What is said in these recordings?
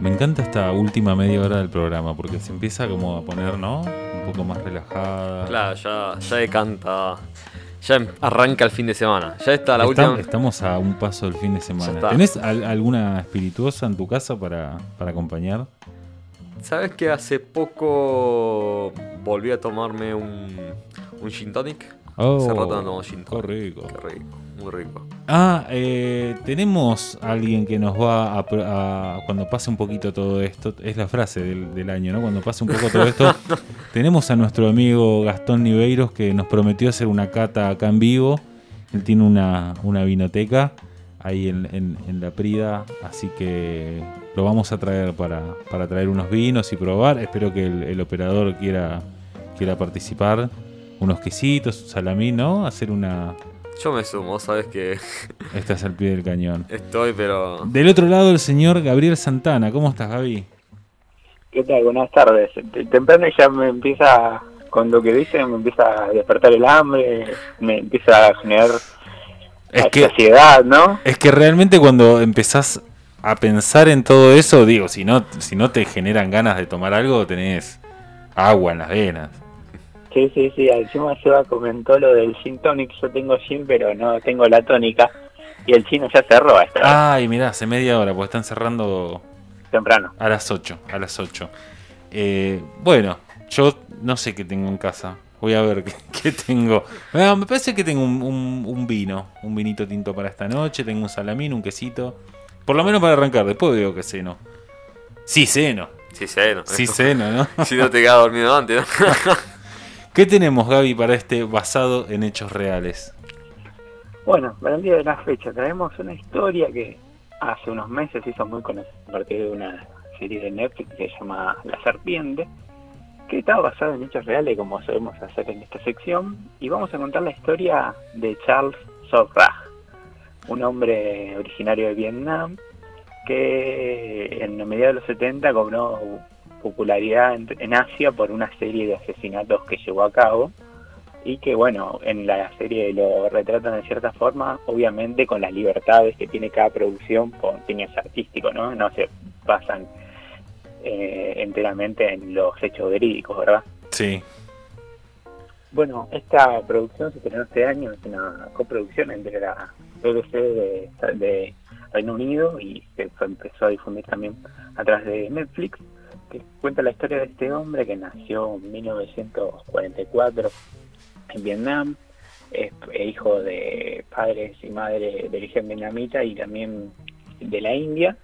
Me encanta esta última media hora del programa porque se empieza como a poner, ¿no? Un poco más relajada. Claro, ya, ya decanta. Ya em- arranca el fin de semana. Ya está la última. Estamos a un paso del fin de semana. ¿Tenés al- alguna espirituosa en tu casa para, para acompañar? ¿Sabes que hace poco volví a tomarme un, un gin tonic? Oh, hace rato no tomo gin qué tonic. rico. Qué rico, muy rico. Ah, eh, tenemos alguien que nos va a, a- Cuando pase un poquito todo esto, es la frase del, del año, ¿no? Cuando pase un poco todo esto, tenemos a nuestro amigo Gastón Niveiros que nos prometió hacer una cata acá en vivo. Él tiene una, una vinoteca ahí en, en- en la Prida, así que lo vamos a traer para, para traer unos vinos y probar. Espero que el, el operador quiera, quiera participar. Unos quesitos, salamín, ¿no? Hacer una... Yo me sumo, sabes que Estás al pie del cañón. estoy, pero. Del otro lado el señor Gabriel Santana. ¿Cómo estás, Gaby? ¿Qué tal? Buenas tardes. Te- Temprano ya me empieza, con lo que dicen, me empieza a despertar el hambre, me empieza a generar Es la que, saciedad, ¿no? es que realmente cuando empezás a pensar en todo eso, digo, si no, si no te generan ganas de tomar algo, tenés agua en las venas. Sí, sí, sí. Encima Seba comentó lo del gin tonic. Yo tengo gin, pero no tengo la tónica. Y el chino ya cerró a esta hora, Ay, mirá, hace media hora, porque están cerrando temprano. a las 8. A las 8. Eh, bueno, yo no sé qué tengo en casa. Voy a ver qué, qué tengo. Bueno, me parece que tengo un, un- un vino, un vinito tinto para esta noche. Tengo un salamín, un quesito. Por lo menos para arrancar. Después digo que ceno. Sí, ceno. Sí, sé, ¿no? Sí, ceno, ¿no? Si no te quedas dormido antes, ¿no? ¿Qué tenemos, Gaby, para este basado en hechos reales? Bueno, para el día de la fecha traemos una historia que hace unos meses hizo muy conocida a partir de una serie de Netflix que se llama La Serpiente, que está basada en hechos reales como solemos hacer en esta sección, y vamos a contar la historia de Charles Sokraj, un hombre originario de Vietnam que en mediados de los 70 cobró popularidad en, en Asia por una serie de asesinatos que llevó a cabo y que bueno, en la serie lo retratan de cierta forma, obviamente con las libertades que tiene cada producción por fines artísticos, ¿no? No se basan eh, enteramente en los hechos verídicos, ¿verdad? Sí. Bueno, esta producción se estrenó este año, es una coproducción entre la BBC de, de Reino Unido y se empezó a difundir también a través de Netflix, que cuenta la historia de este hombre que nació en 1944 en Vietnam, es hijo de padres y madres de origen vietnamita y también de la India.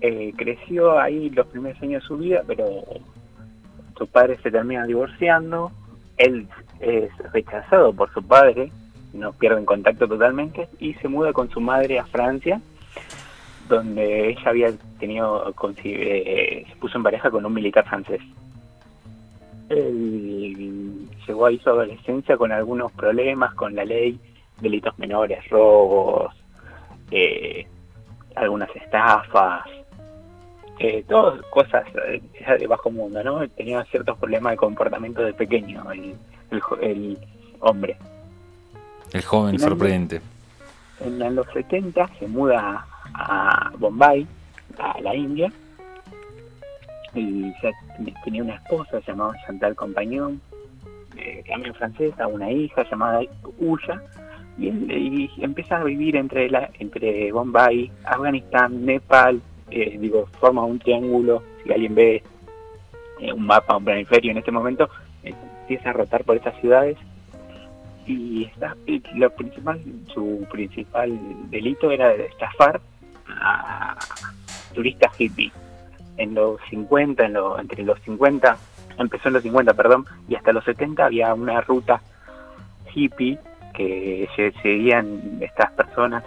Eh, creció ahí los primeros años de su vida, pero su padre se termina divorciando, él es rechazado por su padre, no pierden contacto totalmente y se muda con su madre a Francia, donde ella había tenido, eh, se puso en pareja con un militar francés. Él llegó ahí su adolescencia con algunos problemas con la ley, delitos menores, robos, eh, algunas estafas, eh, todas cosas eh, de bajo mundo, ¿no? Tenía ciertos problemas de comportamiento de pequeño el, el, el hombre. El joven Finalmente- sorprendente. En, en los 70 se muda a Bombay, a la India, y tenía una esposa llamada Chantal Compañón, eh, también francesa, una hija llamada Uya, y, y empieza a vivir entre la entre Bombay, Afganistán, Nepal, eh, digo, forma un triángulo, si alguien ve eh, un mapa, un planiferio en este momento, empieza a rotar por estas ciudades. Y está, lo principal, su principal delito era estafar a turistas hippies. En los 50, en lo, entre los 50, empezó en los 50, perdón, y hasta los 70 había una ruta hippie que se seguían estas personas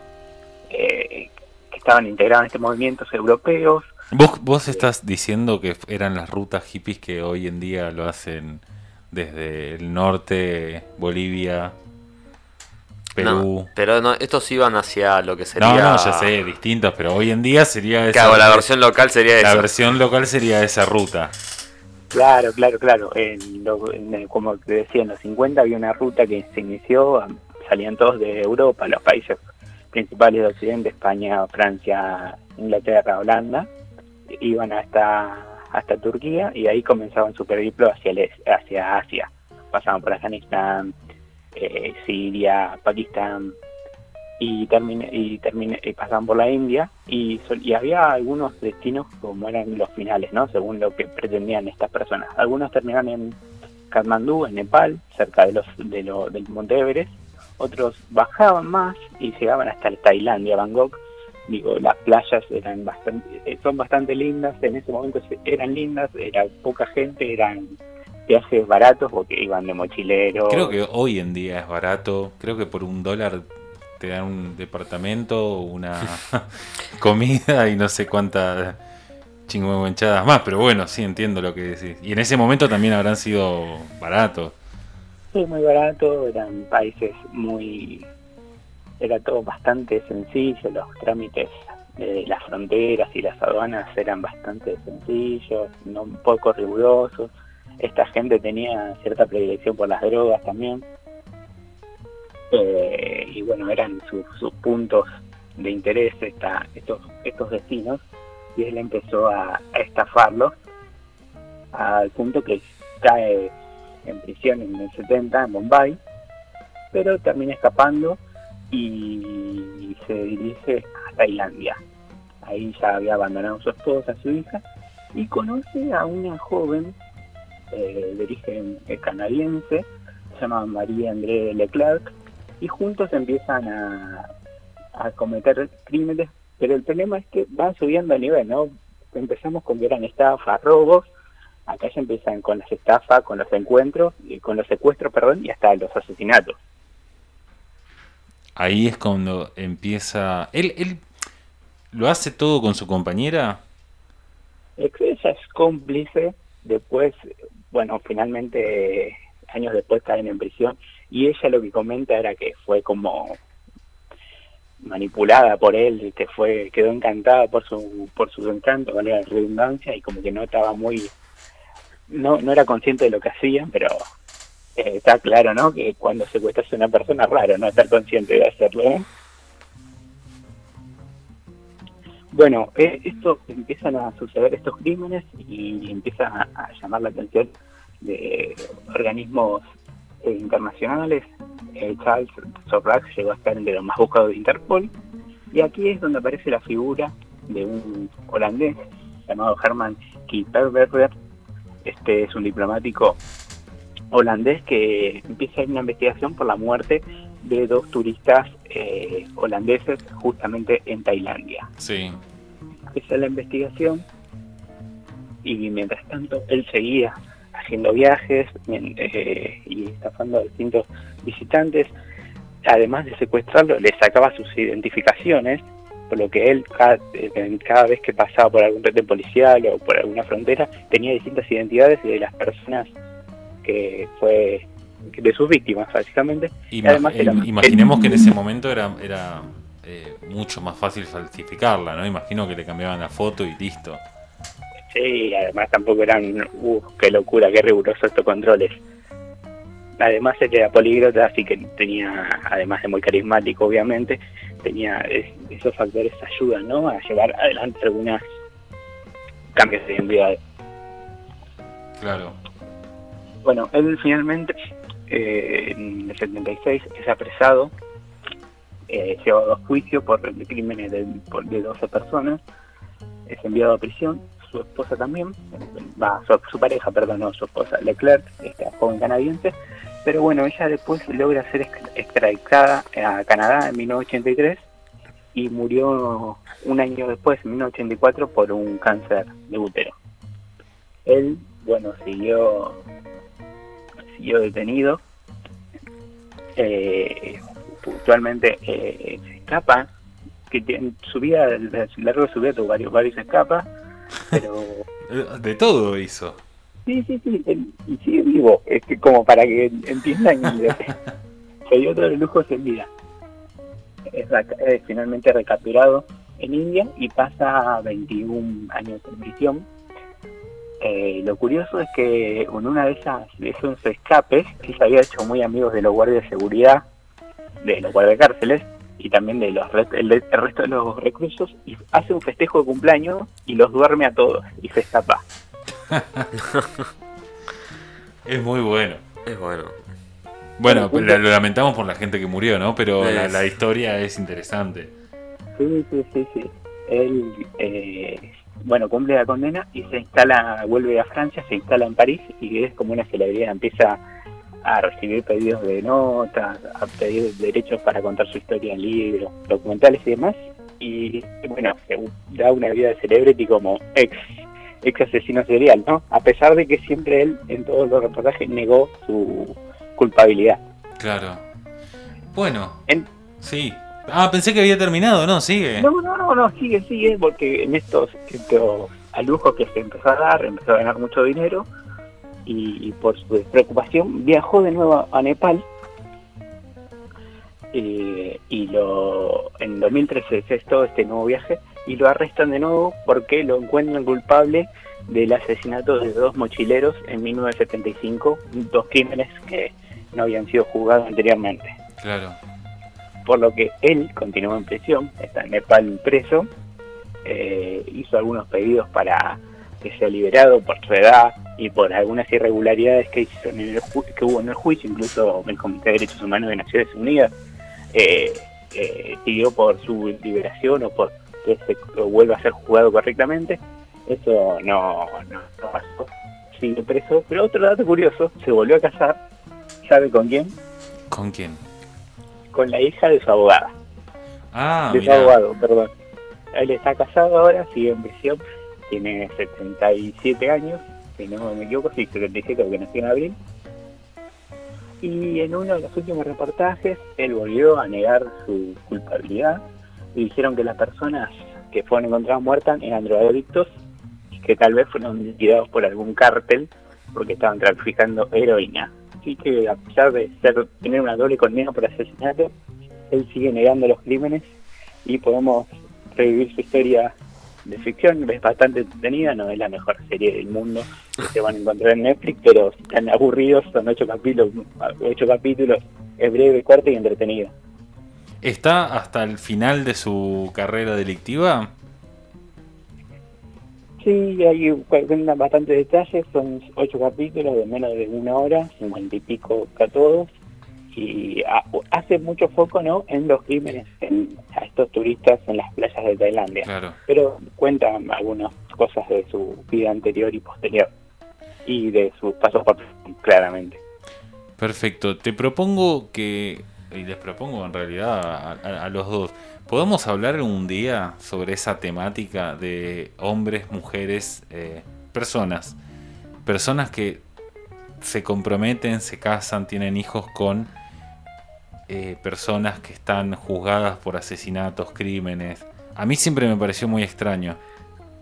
eh, que estaban integradas en estos movimientos europeos. ¿Vos, vos estás diciendo que eran las rutas hippies que hoy en día lo hacen desde el norte, Bolivia, Perú. No, pero no, estos iban hacia lo que sería. No, no, ya sé, distintos, pero hoy en día sería esa. Claro, la versión local sería la esa. versión local sería esa ruta. Claro, claro, claro. En lo- en como te decía, en los 50 había una ruta que se inició, salían todos de Europa, los países principales de Occidente, España, Francia, Inglaterra, Holanda, iban hasta hasta Turquía y ahí comenzaban su periplo hacia, el, hacia Asia. Pasaban por Afganistán, eh, Siria, Pakistán y, termine, y, termine, y pasaban por la India y, y había algunos destinos como eran los finales, ¿no? según lo que pretendían estas personas. Algunos terminaban en Kathmandú, en Nepal, cerca de los, de lo, del Monte Everest, otros bajaban más y llegaban hasta Tailandia, Bangkok, digo, las playas eran bastante, eh, son bastante lindas, en ese momento eran lindas, era poca gente, eran viajes baratos porque iban de mochilero. Creo que hoy en día es barato, creo que por un dólar te dan un departamento, una comida y no sé cuántas chingüenchadas más, pero bueno, sí entiendo lo que decís. Y en ese momento también habrán sido baratos. Sí, muy barato, eran países muy era todo bastante sencillo, los trámites de las fronteras y las aduanas eran bastante sencillos, no un poco rigurosos. Esta gente tenía cierta predilección por las drogas también. Eh, y bueno, eran sus, puntos de interés esta, estos, estos destinos y él empezó a, a estafarlos al punto que cae en prisión en el 70 en Bombay, pero termina escapando y se dirige a Tailandia. Ahí ya había abandonado a su esposa, a su hija, y conoce a una joven eh, de origen eh, canadiense, se llama María André Leclerc, y juntos empiezan a, a cometer crímenes, pero el problema es que van subiendo a nivel, ¿no? Empezamos con que eran estafas, robos, acá ya empiezan con las estafas, con los encuentros, y con los secuestros, perdón, y hasta los asesinatos ahí es cuando empieza. ¿Él, él lo hace todo con su compañera? Ella es cómplice, después, bueno, finalmente años después caen en prisión y ella lo que comenta era que fue como manipulada por él, que fue quedó encantada por su por su encanto, valga la redundancia y como que no estaba muy no no era consciente de lo que hacían, pero eh, está claro, ¿no? Que cuando secuestras a una persona, raro no estar consciente de hacerlo. ¿eh? Bueno, eh, esto empiezan a suceder estos crímenes y empieza a, llamar la atención de organismos internacionales. Charles Sorrax llegó a estar entre los más buscados de Interpol y aquí es donde aparece la figura de un holandés llamado Herman Kieperberger. Este es un diplomático holandés que empieza una investigación por la muerte de dos turistas eh, holandeses justamente en Tailandia. Sí. Esa es la investigación y mientras tanto él seguía haciendo viajes eh, y estafando a distintos visitantes. Además de secuestrarlo, le sacaba sus identificaciones, por lo que él cada, eh, cada vez que pasaba por algún red policial o por alguna frontera tenía distintas identidades de las personas que fue de sus víctimas, básicamente. imaginemos que en ese momento era, era eh, mucho más fácil falsificarla, ¿no? Imagino que le cambiaban la foto y listo. Sí, además tampoco eran, uh, qué locura, qué rigurosos estos controles. Además él era políglota, así que tenía, además de muy carismático obviamente, tenía esos factores ayudan, ¿no? A llevar adelante algunas cambios de identidad. Claro. Bueno, él finalmente eh, en el 76 es apresado, eh, llevado a juicio por crímenes de, de 12 personas, es enviado a prisión, su esposa también, va, su, pareja, perdón, no, su esposa, Leclerc, esta joven canadiense, pero bueno, ella después logra ser extraditada a Canadá en 1983 y murió un año después, en 1984, por un cáncer de útero. Él, bueno, siguió siguió detenido. Eh, puntualmente eh, se escapa, que tiene, su vida, largo de su vida tuvo varios, varios escapas, pero... de todo hizo. Sí, sí, sí, y sigue vivo, es que como para que entiendan, se dio todos los lujos en vida. Es, finalmente recapturado en India y pasa 21 años en prisión eh, lo curioso es que en una de esas de esos escapes, él se había hecho muy amigos de los guardias de seguridad, de los guardias cárceles, y también de los re- el, el resto de los reclusos y hace un festejo de cumpleaños y los duerme a todos y se escapa. Es muy bueno. Es bueno. Bueno, lo lamentamos por la gente que murió, ¿no? Pero la, la historia es interesante. Sí, sí, sí, sí. Él, eh, bueno, cumple la condena y se instala, vuelve a Francia, se instala en París y es como una celebridad, empieza a recibir pedidos de notas, a pedir derechos para contar su historia en libros, documentales y demás. Y bueno, se da una vida de celebrity como ex, ex asesino serial, ¿no? A pesar de que siempre él en todos los reportajes negó su culpabilidad. Claro. Bueno, En- sí. Ah, pensé que había terminado, ¿no? Sigue. No, no, no, no, sigue, sigue, porque en estos, estos lujos que se empezó a dar, empezó a ganar mucho dinero y, y por su despreocupación viajó de nuevo a Nepal eh, y lo en 2013 es todo este nuevo viaje y lo arrestan de nuevo porque lo encuentran culpable del asesinato de dos mochileros en 1975, dos crímenes que no habían sido juzgados anteriormente Claro. Por lo que él continuó en prisión, está en Nepal preso, eh, hizo algunos pedidos para que sea liberado por su edad y por algunas irregularidades que, hizo en el que hubo en el juicio, incluso el Comité de Derechos Humanos de Naciones Unidas eh, eh, pidió por su liberación o por que se vuelva a ser juzgado correctamente. Eso no, no, no pasó, sigue preso. Pero otro dato curioso, se volvió a casar, ¿sabe con quién? ¿Con quién? Con la hija de su abogada. Ah, de su abogado, perdón. Él está casado ahora, sigue en prisión, tiene 77 años, si no me equivoco, sí, 77 porque nació en abril. Y en uno de los últimos reportajes, él volvió a negar su culpabilidad y dijeron que las personas que fueron encontradas muertas eran drogadictos y que tal vez fueron liquidados por algún cártel porque estaban traficando heroína. Así que a pesar de ser, tener una doble condena por asesinato, él sigue negando los crímenes y podemos revivir su historia de ficción, es bastante entretenida, no es la mejor serie del mundo que se van a encontrar en Netflix, pero si están aburridos, son ocho capítulos, ocho capítulos, es breve, corta y entretenida. ¿Está hasta el final de su carrera delictiva? Sí, hay cuentan bastantes detalles, son ocho capítulos de menos de una hora, cincuenta y pico a todos, y ha- hace mucho foco no en los crímenes en, a estos turistas en las playas de Tailandia. Claro. pero cuentan algunas cosas de su vida anterior y posterior y de sus pasos por claramente. Perfecto. Te propongo que, y les propongo en realidad a, a- a los dos, ¿podemos hablar un día sobre esa temática de hombres, mujeres, eh, personas? Personas que se comprometen, se casan, tienen hijos con eh, personas que están juzgadas por asesinatos, crímenes. A mí siempre me pareció muy extraño.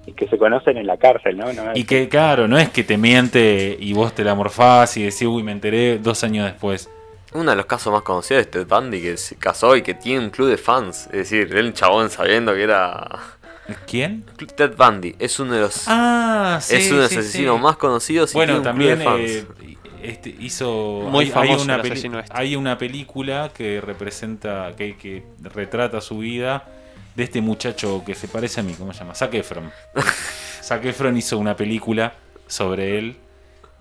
Y que se conocen en la cárcel, ¿no? Y que, claro, no es que te miente y vos te la morfás y decís, uy, me enteré dos años después. Uno de los casos más conocidos es Ted Bundy, que se casó y que tiene un club de fans. Es decir, un chabón sabiendo que era. ¿Quién? Ted Bundy es uno de los. Ah, sí. es uno de sí, asesinos sí. más conocidos y Bueno, tiene un también club de eh, fans. este, hizo. Muy hay, hay una el peli- este. hay una película que representa, que, que retrata su vida de este muchacho que se parece a mí, ¿cómo se llama? Zac Efron. Zac Efron hizo una película sobre él.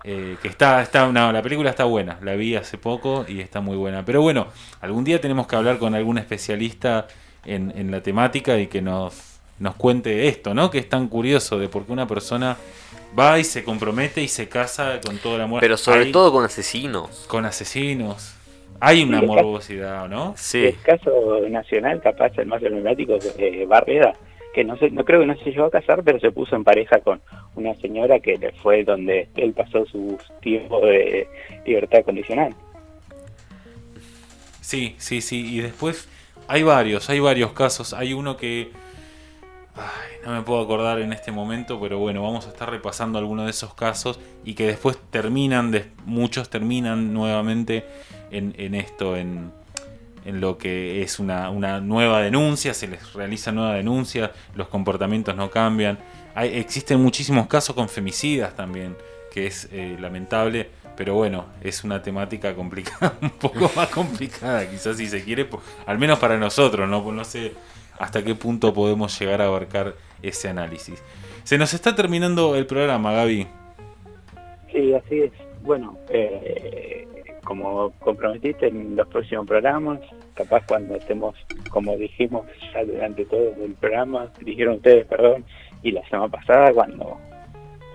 Eh, que está, está, no, la película está buena, la vi hace poco y está muy buena. Pero bueno, algún día tenemos que hablar con algún especialista en, en la temática y que nos, nos cuente esto, ¿no? Que es tan curioso de por qué una persona va y se compromete y se casa con todo el amor. Pero sobre Hay- todo con asesinos. con asesinos. Hay una Sí, morbosidad, ¿no? Sí. El caso nacional, capaz el más emblemático, es eh, Barreda, que no sé, no creo que no se llegó a casar, pero se puso en pareja con una señora que le fue donde él pasó su tiempo de libertad condicional. Sí, sí, sí. Y después hay varios, hay varios casos. Hay uno que... Ay, no me puedo acordar en este momento, pero bueno, vamos a estar repasando algunos de esos casos y que después terminan, muchos terminan nuevamente en, en esto, en, en lo que es una, una nueva denuncia, se les realiza nueva denuncia, los comportamientos no cambian. Existen muchísimos casos con femicidas también, que es eh, lamentable, pero bueno, es una temática complicada, un poco más complicada, quizás si se quiere, al menos para nosotros, ¿no? No sé hasta qué punto podemos llegar a abarcar ese análisis. Se nos está terminando el programa, Gaby. Sí, así es. Bueno, eh, como comprometiste en los próximos programas, capaz cuando estemos, como dijimos ya durante todo el programa, dijeron ustedes, perdón, y la semana pasada, cuando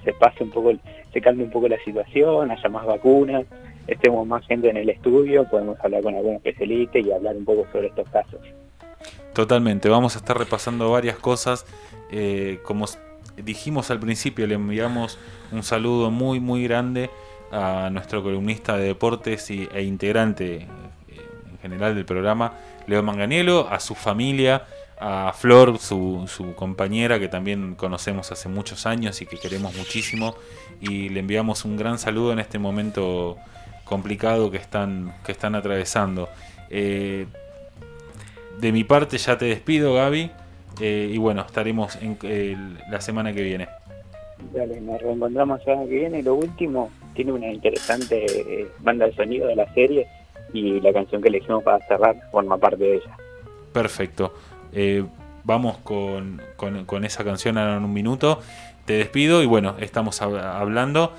se pase un poco, se calme un poco la situación, haya más vacunas, estemos más gente en el estudio, podemos hablar con algún especialista y hablar un poco sobre estos casos. Totalmente, vamos a estar repasando varias cosas. Eh, como dijimos al principio, le enviamos un saludo muy, muy grande a nuestro columnista de deportes y, e integrante eh, en general del programa, Leo Manganielo, a su familia, a Flor, su, su, compañera que también conocemos hace muchos años y que queremos muchísimo, y le enviamos un gran saludo en este momento complicado que están, que están atravesando. Eh, de mi parte ya te despido, Gaby, eh, y bueno, estaremos en, la semana que viene. Dale, nos reencontramos la semana que viene. Lo último, tiene una interesante eh, banda de sonido de la serie y la canción que elegimos para cerrar forma parte de ella. Perfecto. Eh, vamos con, con, esa canción en un minuto. Te despido y bueno, estamos hablando.